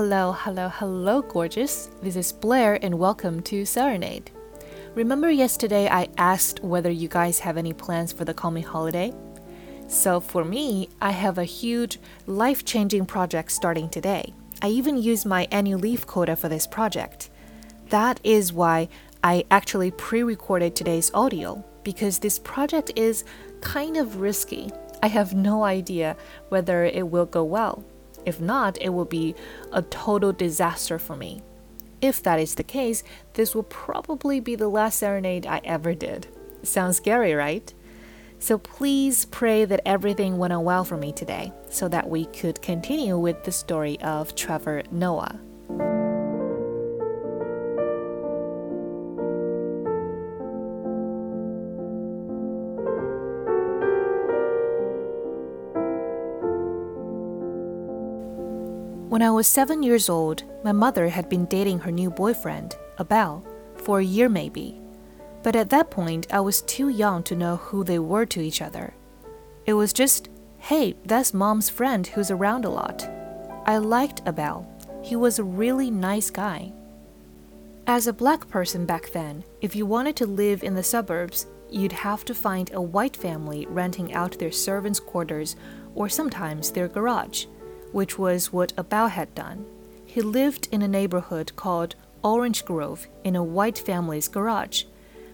Hello, hello, hello, gorgeous. This is Blair, and welcome to Serenade. Remember yesterday I asked whether you guys have any plans for the coming holiday? So, for me, I have a huge, life changing project starting today. I even use my annual leave quota for this project. That is why I actually pre recorded today's audio, because this project is kind of risky. I have no idea whether it will go well. If not, it will be a total disaster for me. If that is the case, this will probably be the last serenade I ever did. Sounds scary, right? So please pray that everything went on well for me today so that we could continue with the story of Trevor Noah. When I was seven years old, my mother had been dating her new boyfriend, Abel, for a year maybe. But at that point, I was too young to know who they were to each other. It was just, hey, that's mom's friend who's around a lot. I liked Abel. He was a really nice guy. As a black person back then, if you wanted to live in the suburbs, you'd have to find a white family renting out their servants' quarters or sometimes their garage which was what Abel had done. He lived in a neighborhood called Orange Grove in a white family's garage,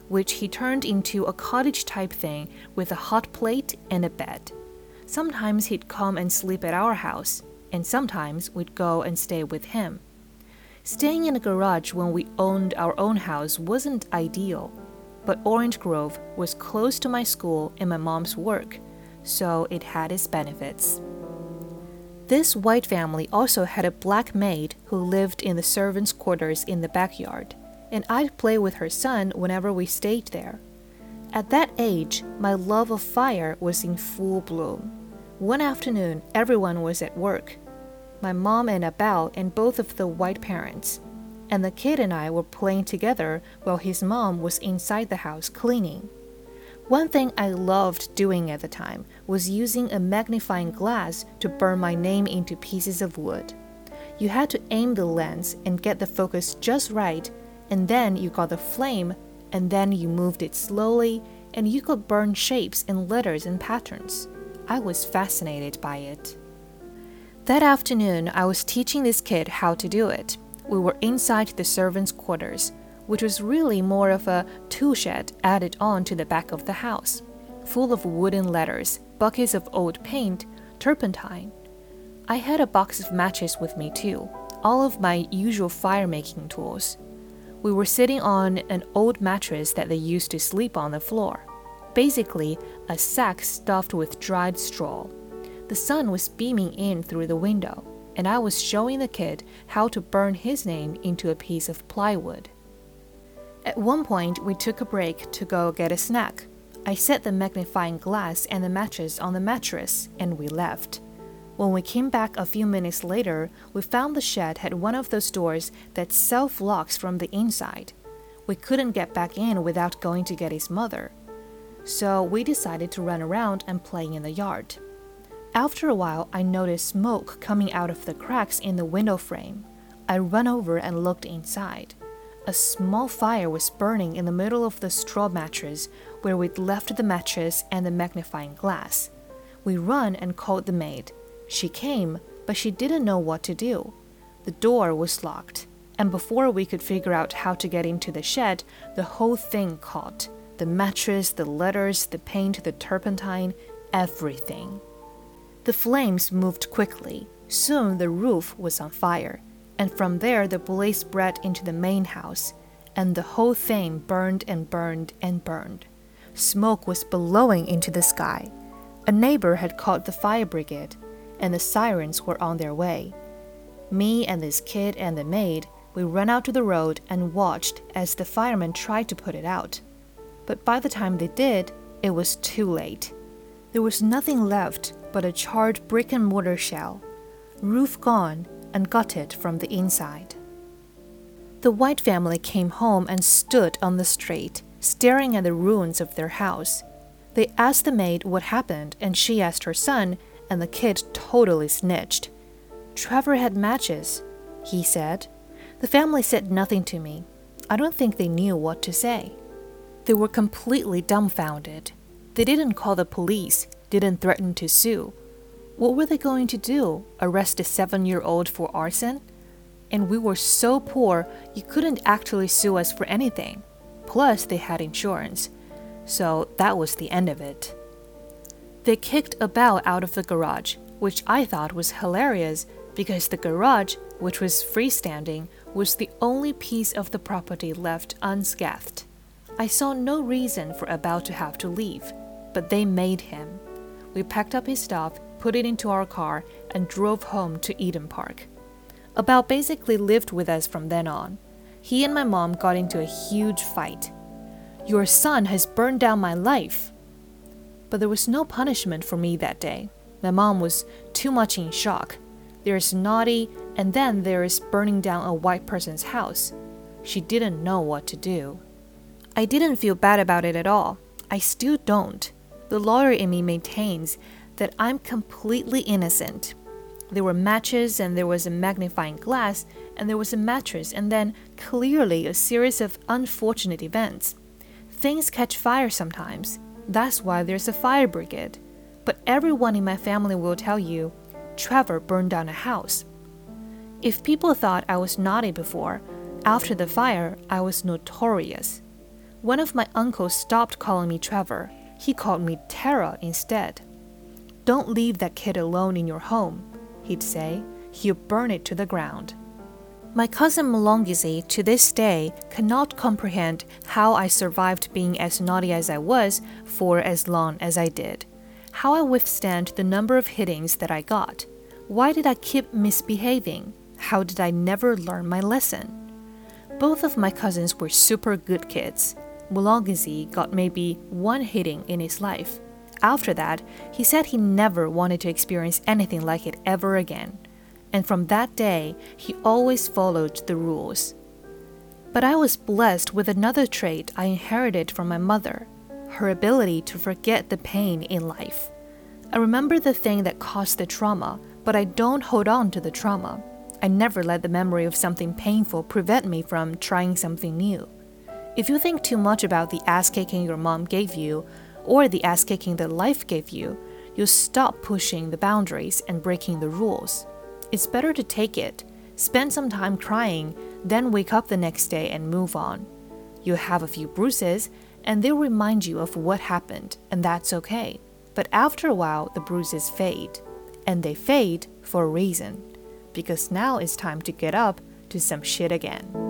which he turned into a cottage type thing with a hot plate and a bed. Sometimes he'd come and sleep at our house, and sometimes we'd go and stay with him. Staying in a garage when we owned our own house wasn't ideal, but Orange Grove was close to my school and my mom's work, so it had its benefits. This white family also had a black maid who lived in the servants' quarters in the backyard, and I'd play with her son whenever we stayed there. At that age, my love of fire was in full bloom. One afternoon, everyone was at work my mom and Abel and both of the white parents, and the kid and I were playing together while his mom was inside the house cleaning. One thing I loved doing at the time was using a magnifying glass to burn my name into pieces of wood. You had to aim the lens and get the focus just right, and then you got the flame, and then you moved it slowly, and you could burn shapes and letters and patterns. I was fascinated by it. That afternoon, I was teaching this kid how to do it. We were inside the servants' quarters which was really more of a tool shed added on to the back of the house, full of wooden letters, buckets of old paint, turpentine. I had a box of matches with me too, all of my usual fire making tools. We were sitting on an old mattress that they used to sleep on the floor, basically, a sack stuffed with dried straw. The sun was beaming in through the window, and I was showing the kid how to burn his name into a piece of plywood. At one point, we took a break to go get a snack. I set the magnifying glass and the matches on the mattress, and we left. When we came back a few minutes later, we found the shed had one of those doors that self locks from the inside. We couldn't get back in without going to get his mother. So we decided to run around and play in the yard. After a while, I noticed smoke coming out of the cracks in the window frame. I ran over and looked inside. A small fire was burning in the middle of the straw mattress where we'd left the mattress and the magnifying glass. We ran and called the maid. She came, but she didn't know what to do. The door was locked, and before we could figure out how to get into the shed, the whole thing caught the mattress, the letters, the paint, the turpentine, everything. The flames moved quickly. Soon the roof was on fire and from there the blaze spread into the main house, and the whole thing burned and burned and burned. Smoke was billowing into the sky. A neighbor had called the fire brigade, and the sirens were on their way. Me and this kid and the maid, we ran out to the road and watched as the firemen tried to put it out. But by the time they did, it was too late. There was nothing left but a charred brick and mortar shell. Roof gone, and gutted from the inside. The White family came home and stood on the street, staring at the ruins of their house. They asked the maid what happened, and she asked her son, and the kid totally snitched. Trevor had matches. he said. The family said nothing to me. I don't think they knew what to say. They were completely dumbfounded. They didn't call the police, didn't threaten to sue. What were they going to do? Arrest a seven year old for arson? And we were so poor, you couldn't actually sue us for anything. Plus, they had insurance. So that was the end of it. They kicked Abel out of the garage, which I thought was hilarious because the garage, which was freestanding, was the only piece of the property left unscathed. I saw no reason for Abel to have to leave, but they made him. We packed up his stuff, put it into our car, and drove home to Eden Park. Abel basically lived with us from then on. He and my mom got into a huge fight. Your son has burned down my life. But there was no punishment for me that day. My mom was too much in shock. There's naughty, and then there is burning down a white person's house. She didn't know what to do. I didn't feel bad about it at all. I still don't. The lawyer in me maintains that I'm completely innocent. There were matches, and there was a magnifying glass, and there was a mattress, and then clearly a series of unfortunate events. Things catch fire sometimes. That's why there's a fire brigade but everyone in my family will tell you Trevor burned down a house. If people thought I was naughty before, after the fire, I was notorious. One of my uncles stopped calling me Trevor. He called me Terror instead. Don't leave that kid alone in your home, he'd say. He'll burn it to the ground. My cousin Mlungisi to this day cannot comprehend how I survived being as naughty as I was for as long as I did how I withstand the number of hittings that I got. Why did I keep misbehaving? How did I never learn my lesson? Both of my cousins were super good kids. Mlungisi got maybe one hitting in his life. After that, he said he never wanted to experience anything like it ever again. And from that day, he always followed the rules. But I was blessed with another trait I inherited from my mother her ability to forget the pain in life. I remember the thing that caused the trauma, but I don't hold on to the trauma. I never let the memory of something painful prevent me from trying something new. If you think too much about the ass kicking your mom gave you, or the ass kicking that life gave you, you'll stop pushing the boundaries and breaking the rules. It's better to take it, spend some time crying, then wake up the next day and move on. You'll have a few bruises, and they'll remind you of what happened, and that's okay. But after a while, the bruises fade. And they fade for a reason. Because now it's time to get up to some shit again.